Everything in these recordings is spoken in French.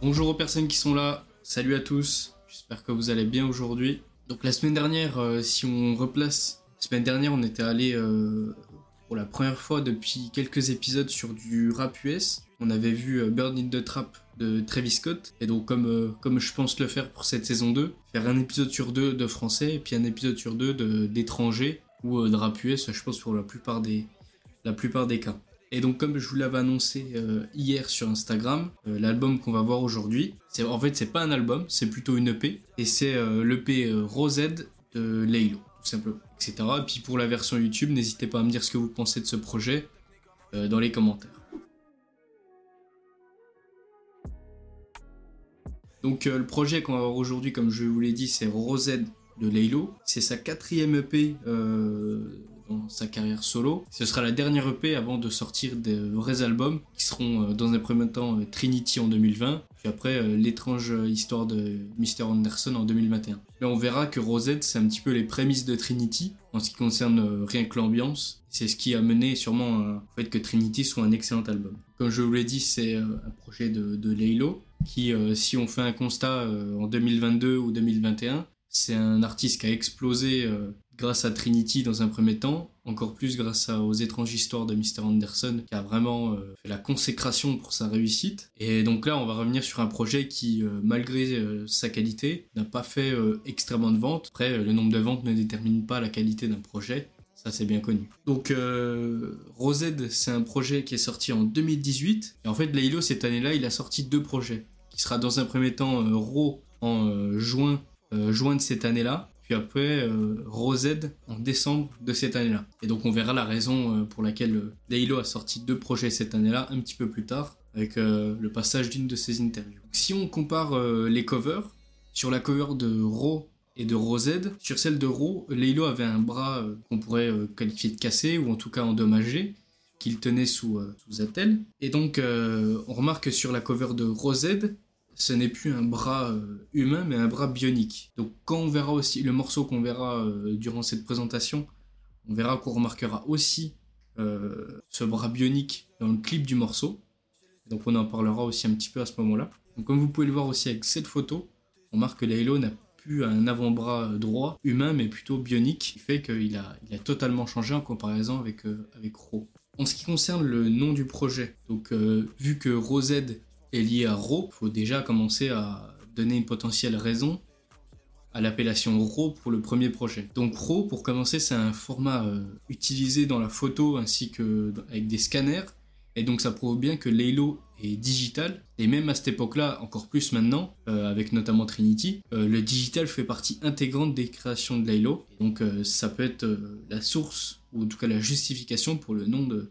Bonjour aux personnes qui sont là, salut à tous, j'espère que vous allez bien aujourd'hui. Donc la semaine dernière, euh, si on replace, la semaine dernière on était allé euh, pour la première fois depuis quelques épisodes sur du rap US. On avait vu euh, Burn the Trap de Travis Scott, et donc comme, euh, comme je pense le faire pour cette saison 2, faire un épisode sur deux de français et puis un épisode sur deux de- d'étrangers ou de rap US, je pense pour la plupart des, la plupart des cas. Et donc comme je vous l'avais annoncé euh, hier sur Instagram, euh, l'album qu'on va voir aujourd'hui, c'est en fait c'est pas un album, c'est plutôt une EP et c'est euh, l'EP Rosette de Laylo tout simplement, etc. Et puis pour la version YouTube, n'hésitez pas à me dire ce que vous pensez de ce projet dans les commentaires. Donc le projet qu'on va voir aujourd'hui, comme je vous l'ai dit, c'est Rosette de Laylo. C'est sa quatrième EP sa carrière solo. Ce sera la dernière EP avant de sortir des vrais albums qui seront euh, dans un premier temps euh, Trinity en 2020, puis après euh, l'étrange histoire de Mr. Anderson en 2021. Là on verra que Rosette c'est un petit peu les prémices de Trinity en ce qui concerne rien que l'ambiance. C'est ce qui a mené sûrement au fait que Trinity soit un excellent album. Comme je vous l'ai dit, c'est un projet de, de Laylo qui, si on fait un constat en 2022 ou 2021, c'est un artiste qui a explosé grâce à Trinity dans un premier temps, encore plus grâce aux étranges histoires de Mr. Anderson, qui a vraiment euh, fait la consécration pour sa réussite. Et donc là, on va revenir sur un projet qui, euh, malgré euh, sa qualité, n'a pas fait extrêmement de ventes. Après, le nombre de ventes ne détermine pas la qualité d'un projet. Ça, c'est bien connu. Donc, Rosette, c'est un projet qui est sorti en 2018. Et en fait, Laylo, cette année-là, il a sorti deux projets. Qui sera dans un premier temps Raw en juin, juin de cette année-là. Puis après, euh, Rosette en décembre de cette année-là. Et donc, on verra la raison euh, pour laquelle euh, Laylo a sorti deux projets cette année-là, un petit peu plus tard, avec euh, le passage d'une de ses interviews. Si on compare les covers, sur la cover de Raw et de Rosette. Sur celle de Raw, Laylo avait un bras qu'on pourrait qualifier de cassé ou en tout cas endommagé qu'il tenait sous, sous attelle. Et donc on remarque que sur la cover de Rosette, ce n'est plus un bras euh, humain mais un bras bionique. Donc quand on verra aussi le morceau qu'on verra euh, durant cette présentation, on verra qu'on remarquera aussi euh, ce bras bionique dans le clip du morceau. Donc on en parlera aussi un petit peu à ce moment-là. Donc comme vous pouvez le voir aussi avec cette photo, on remarque que Laylo n'a plus un avant-bras droit humain mais plutôt bionique, qui fait qu'il a, il a totalement changé en comparaison avec, euh, avec. En ce qui concerne le nom du projet, donc vu que Rosette est lié à Ro, il faut déjà commencer à donner une potentielle raison à l'appellation RAW pour le premier projet. Donc RAW, pour commencer, c'est un format euh, utilisé dans la photo ainsi que avec des scanners. Et donc ça prouve bien que Laylo est digital. Et même à cette époque-là, encore plus maintenant, euh, avec notamment Trinity, euh, le digital fait partie intégrante des créations de. Et donc ça peut être la source, ou en tout cas la justification pour le nom de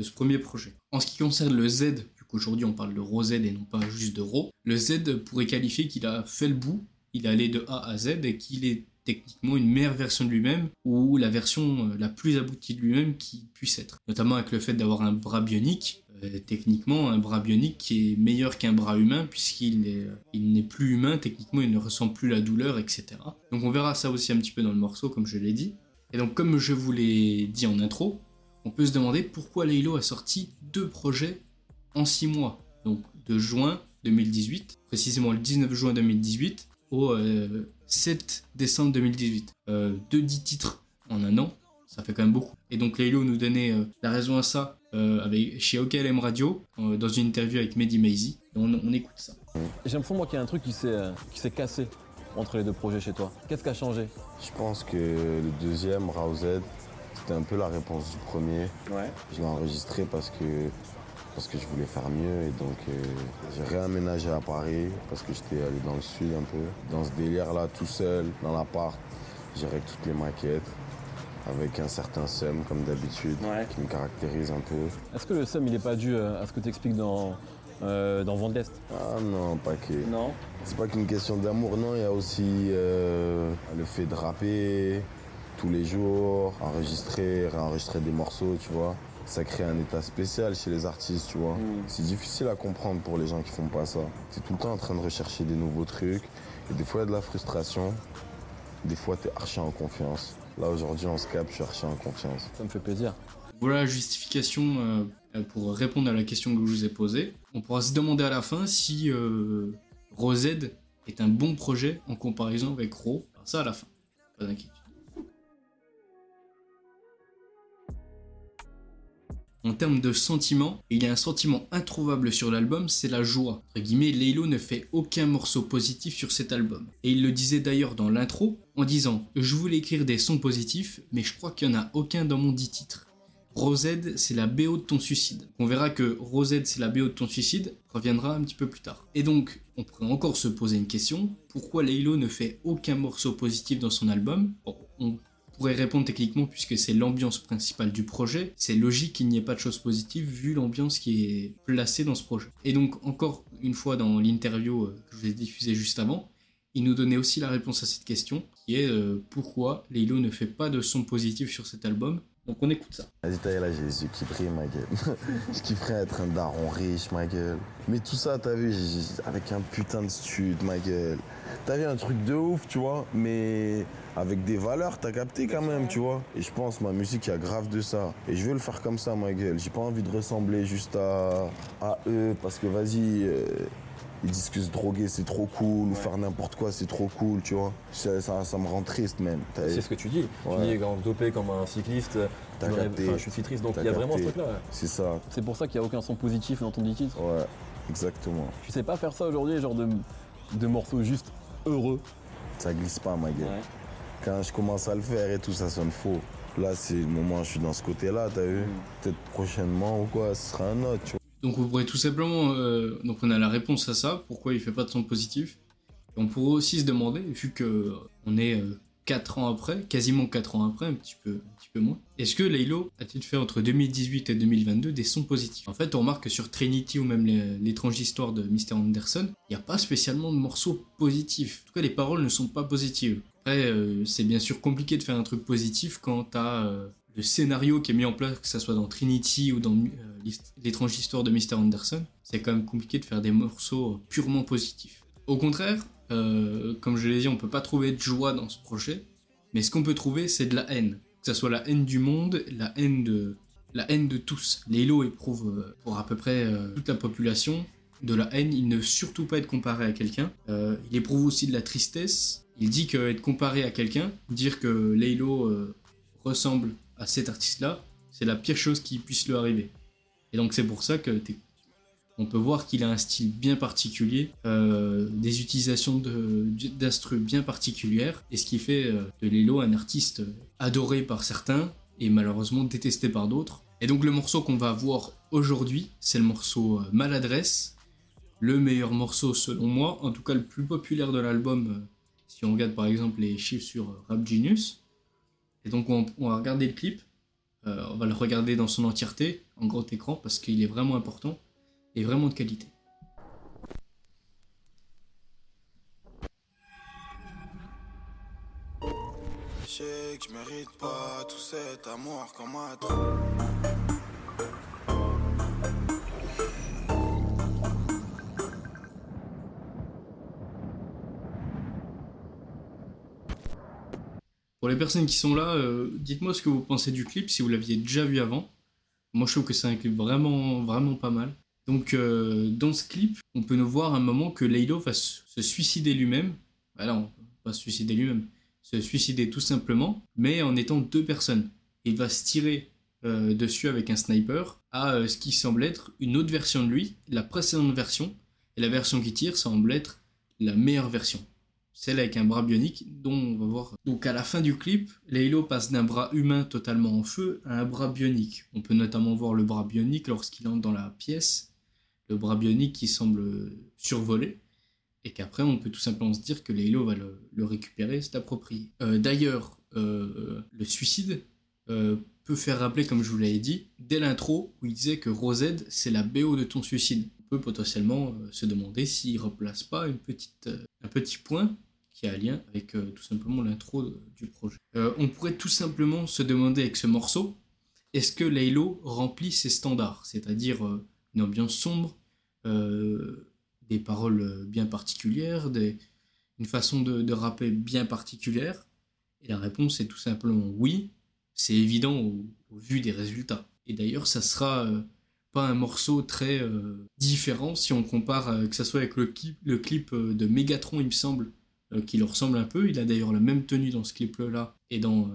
ce premier projet. En ce qui concerne le Z, vu qu'aujourd'hui on parle de Rosette et non pas juste de Ro, le Z pourrait qualifier qu'il a fait le bout, il est allé de A à Z et qu'il est techniquement une meilleure version de lui-même ou la version euh, la plus aboutie de lui-même qui puisse être. Notamment avec le fait d'avoir un bras bionique, euh, techniquement un bras bionique qui est meilleur qu'un bras humain puisqu'il est, euh, n'est plus humain, techniquement il ne ressent plus la douleur, etc. Donc on verra ça aussi un petit peu dans le morceau comme je l'ai dit. Et donc comme je vous l'ai dit en intro, on peut se demander pourquoi Laylo a sorti deux projets en six mois. Donc de juin 2018, précisément le 19 juin 2018 au euh, 7 décembre 2018. Euh, deux dix titres en un an, ça fait quand même beaucoup. Et donc Laylo nous donnait euh, la raison à ça euh, avec, chez OKLM Radio, euh, dans une interview avec Mehdi Maizi. On, on écoute ça. J'ai l'impression moi qu'il y a un truc qui s'est euh, qui s'est cassé entre les deux projets chez toi. Qu'est-ce qui a changé? Je pense que le deuxième, Roused, c'était un peu la réponse du premier. Ouais. Je l'ai enregistré parce que, parce que je voulais faire mieux et donc euh, j'ai réaménagé à Paris parce que j'étais allé dans le sud un peu. Dans ce délire-là, tout seul, dans l'appart, j'ai toutes les maquettes avec un certain seum comme d'habitude Ouais. qui me caractérise un peu. Est-ce que le seum il est pas dû euh, à ce que tu expliques dans euh, dans Vent de l'Est Ah non, pas que. Non. C'est pas qu'une question d'amour, non, il y a aussi euh, le fait de rapper tous les jours, enregistrer, réenregistrer des morceaux, tu vois. Ça crée un état spécial chez les artistes, tu vois. Mm. C'est difficile à comprendre pour les gens qui font pas ça. T'es tout le temps en train de rechercher des nouveaux trucs. Et des fois, il y a de la frustration. Des fois, t'es archi en confiance. Là, aujourd'hui, on se capte, je suis archi en confiance. Ça me fait plaisir. Voilà la justification euh, pour répondre à la question que je vous ai posée. On pourra se demander à la fin si euh, Rosed est un bon projet en comparaison avec Ro. Alors ça à la fin, pas d'inquiétude. En termes de sentiment, il y a un sentiment introuvable sur l'album, c'est la joie. Entre guillemets, Laylo ne fait aucun morceau positif sur cet album. Et il le disait d'ailleurs dans l'intro, en disant « Je voulais écrire des sons positifs, mais je crois qu'il n'y en a aucun dans mon dit titre. Rosed, c'est la BO de ton suicide. On verra que Rosed, c'est la BO de ton suicide, reviendra un petit peu plus tard. Et donc, on pourrait encore se poser une question, pourquoi Laylo ne fait aucun morceau positif dans son album? Pourrait répondre techniquement puisque c'est l'ambiance principale du projet. C'est logique qu'il n'y ait pas de choses positives vu l'ambiance qui est placée dans ce projet. Et donc encore une fois dans l'interview euh, que je vous ai diffusée juste avant, il nous donnait aussi la réponse à cette question qui est euh, pourquoi Laylo ne fait pas de son positif sur cet album. Donc on écoute ça. Vas-y, là, j'ai les yeux qui brillent, ma gueule. je kifferais être un daron riche, ma gueule. Mais tout ça, t'as vu, avec un putain de stud, ma gueule. T'as vu un truc de ouf, tu vois, mais avec des valeurs, t'as capté quand même, tu vois. Et je pense, ma musique, il y a grave de ça. Et je veux le faire comme ça, ma gueule. J'ai pas envie de ressembler juste à, à eux, parce que vas-y, euh, ils disent que se droguer, c'est trop cool, ou faire n'importe quoi, c'est trop cool, tu vois. Ça, ça, ça me rend triste, même. C'est ce que tu dis. Ouais. Tu dis quand dopé comme un cycliste, capté. je suis si triste. Donc il y a vraiment ce truc-là. C'est ça, C'est pour ça qu'il n'y a aucun son positif dans ton titre. ouais, exactement. Tu sais pas faire ça aujourd'hui, genre de, de morceaux juste heureux. Ça glisse pas, ma gueule. Quand je commence à le faire et tout, ça sonne faux. Là, c'est le moment où je suis dans ce côté-là, t'as vu Peut-être prochainement ou quoi, ce sera un autre, tu vois. Donc vous pourrez tout simplement, euh, donc on a la réponse à ça, pourquoi il fait pas de son positif. Et on pourrait aussi se demander, vu que euh, on est 4 ans après, quasiment 4 ans après, un petit peu, un petit peu moins, est-ce que Laylo a-t-il fait entre 2018 et 2022 des sons positifs? En fait, on remarque que sur Trinity ou même l'étrange histoire de Mr. Anderson, il n'y a pas spécialement de morceaux positifs. En tout cas, les paroles ne sont pas positives. Après, euh, c'est bien sûr compliqué de faire un truc positif quand t'as euh, le scénario qui est mis en place, que ce soit dans Trinity ou dans euh, l'étrange histoire de Mr. Anderson. C'est quand même compliqué de faire des morceaux purement positifs. Au contraire, euh, comme je l'ai dit, on peut pas trouver de joie dans ce projet, mais ce qu'on peut trouver, c'est de la haine. Que ce soit la haine du monde, la haine de, la haine de tous. Lélo éprouve euh, pour à peu près euh, toute la population de la haine. Il ne veut surtout pas être comparé à quelqu'un. Euh, il éprouve aussi de la tristesse. Il dit que être comparé à quelqu'un, dire que euh, ressemble à cet artiste-là, c'est la pire chose qui puisse lui arriver. Et donc c'est pour ça que on peut voir qu'il a un style bien particulier, euh, des utilisations de- d'instru bien particulières, et ce qui fait euh, de Laylo un artiste adoré par certains et malheureusement détesté par d'autres. Et donc le morceau qu'on va voir aujourd'hui, c'est le morceau euh, Maladresse, le meilleur morceau selon moi, en tout cas le plus populaire de l'album, si on regarde par exemple les chiffres sur Rap Genius. Et donc on, va regarder le clip, euh, on va le regarder dans son entièreté, en grand écran, parce qu'il est vraiment important et vraiment de qualité. Je mérite pas tout cet amour Pour les personnes qui sont là, euh, dites-moi ce que vous pensez du clip, si vous l'aviez déjà vu avant. Moi, je trouve que c'est un clip vraiment, vraiment pas mal. Donc, euh, dans ce clip, on peut nous voir un moment que Laylo va se suicider lui-même. Voilà, on pas se suicider lui-même, se suicider tout simplement, mais en étant deux personnes. Il va se tirer euh, dessus avec un sniper à ce qui semble être une autre version de lui, la précédente version, et la version qui tire semble être la meilleure version celle avec un bras bionique dont on va voir. Donc à la fin du clip, Laylo passe d'un bras humain totalement en feu à un bras bionique. On peut notamment voir le bras bionique lorsqu'il entre dans la pièce, le bras bionique qui semble survoler, et qu'après on peut tout simplement se dire que Laylo va le, récupérer, c'est approprié. Euh, D'ailleurs, euh, le suicide euh, peut faire rappeler, comme je vous l'avais dit, dès l'intro où il disait que Rosed c'est la BO de ton suicide. Peut potentiellement euh, se demander s'il replace pas une petite, euh, un petit point qui a un lien avec euh, tout simplement l'intro du projet. On pourrait tout simplement se demander avec ce morceau, est-ce que Laylo remplit ses standards, c'est-à-dire une ambiance sombre, des paroles bien particulières, des- une façon de, de rapper bien particulière? Et la réponse est tout simplement oui, c'est évident au, vu des résultats. Et d'ailleurs, ça sera pas un morceau très euh, différent si on compare euh, que ce soit avec le clip, le clip euh, de Megatron, il me semble, qui leur ressemble un peu. Il a d'ailleurs la même tenue dans ce clip-là et dans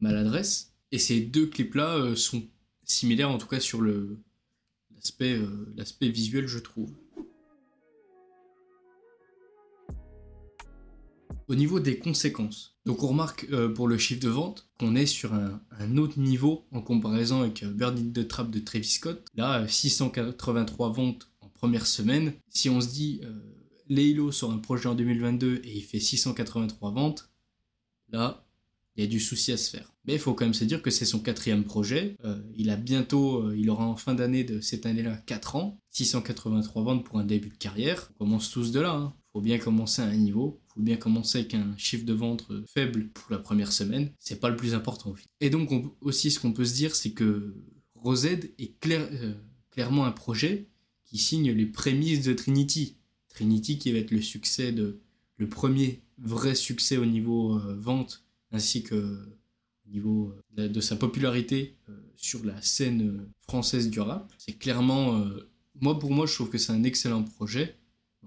Maladresse. Et ces deux clips-là sont similaires, en tout cas sur l'aspect visuel, je trouve. Au niveau des conséquences, donc on remarque pour le chiffre de vente qu'on est sur un, autre niveau en comparaison avec euh, Birdie the Trap de Travis Scott. Là, 683 ventes en première semaine. Si on se dit euh, Leilo sort un projet en 2022 et il fait 683 ventes, là, il y a du souci à se faire. Mais il faut quand même se dire que c'est son quatrième projet. Euh, il a bientôt, il aura en fin d'année de cette année-là 4 ans. 683 ventes pour un début de carrière. On commence tous de là. Hein. Faut bien commencer à un niveau faut bien commencer avec un chiffre de vente faible pour la première semaine. C'est pas le plus important. Et donc aussi ce qu'on peut se dire, c'est que Rosed est euh, clairement un projet qui signe les prémices de Trinity. Trinity qui va être le succès de le premier vrai succès au niveau euh, vente ainsi que au niveau euh, de sa popularité sur la scène française du rap. C'est clairement moi pour moi je trouve que c'est un excellent projet.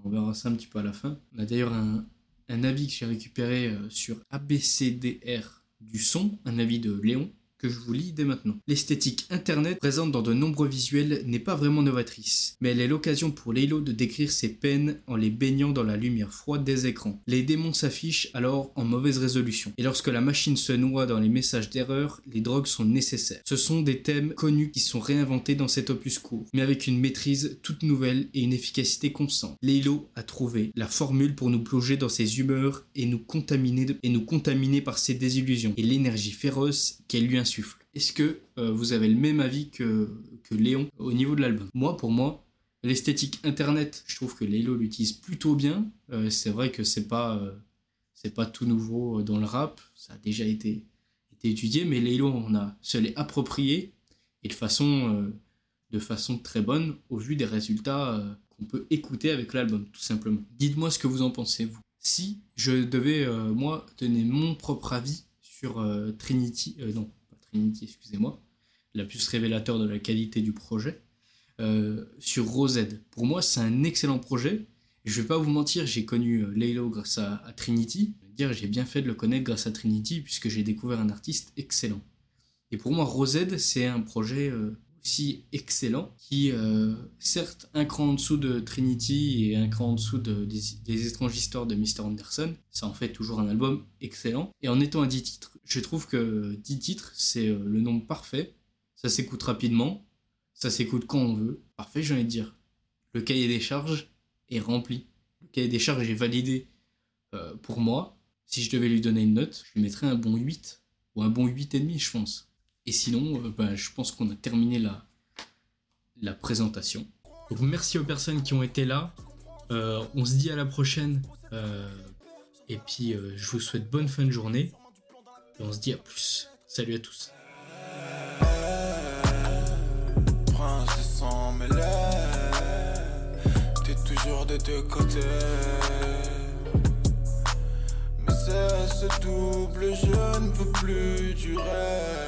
On verra ça un petit peu à la fin. On a d'ailleurs un, un avis que j'ai récupéré euh, sur ABCDR du son, un avis de Léon, que je vous lis dès maintenant. L'esthétique Internet présente dans de nombreux visuels n'est pas vraiment novatrice, mais elle est l'occasion pour Laylo de décrire ses peines en les baignant dans la lumière froide des écrans. Les démons s'affichent alors en mauvaise résolution, et lorsque la machine se noie dans les messages d'erreur, les drogues sont nécessaires. Ce sont des thèmes connus qui sont réinventés dans cet opus court, mais avec une maîtrise toute nouvelle et une efficacité constante. Laylo a trouvé la formule pour nous plonger dans ses humeurs et nous contaminer, et nous contaminer par ses désillusions et l'énergie féroce qu'elle lui insuffle. Est-ce que euh, vous avez le même avis que, que Léon au niveau de l'album? Moi, pour moi, l'esthétique internet, je trouve que Lélo l'utilise plutôt bien. Euh, c'est vrai que c'est pas, euh, pas tout nouveau dans le rap, ça a déjà été, été étudié, mais Lélo, on a se l'est approprié et de façon, de façon très bonne au vu des résultats qu'on peut écouter avec l'album, tout simplement. Dites-moi ce que vous en pensez, vous. Si je devais, moi, donner mon propre avis sur Trinity, non, Excusez-moi, la plus révélateur de la qualité du projet, euh, sur Rosed. Pour moi, c'est un excellent projet. Je vais pas vous mentir, j'ai connu euh, Laylo grâce à, Trinity. dire, j'ai bien fait de le connaître grâce à Trinity puisque j'ai découvert un artiste excellent. Et pour moi, Rosed, c'est un projet euh, aussi excellent qui, certes, un cran en dessous de Trinity et un cran en dessous de, des, des, étranges histoires de Mr. Anderson, ça en fait toujours un album excellent. Et en étant à 10 titres, je trouve que 10 titres, c'est euh, le nombre parfait. Ça s'écoute rapidement. Ça s'écoute quand on veut. Parfait, j'ai envie de dire. Le cahier des charges est rempli. Le cahier des charges est validé euh, pour moi. Si je devais lui donner une note, je lui mettrais un bon 8 ou un bon 8,5, je pense. Et sinon, euh, ben, je pense qu'on a terminé la, la présentation. Donc merci aux personnes qui ont été là. on se dit à la prochaine. et puis, je vous souhaite bonne fin de journée. Et on se dit à plus. Salut à tous. Prince de sang t'es toujours de deux côtés. Mais c'est ce double, je ne peux plus durer.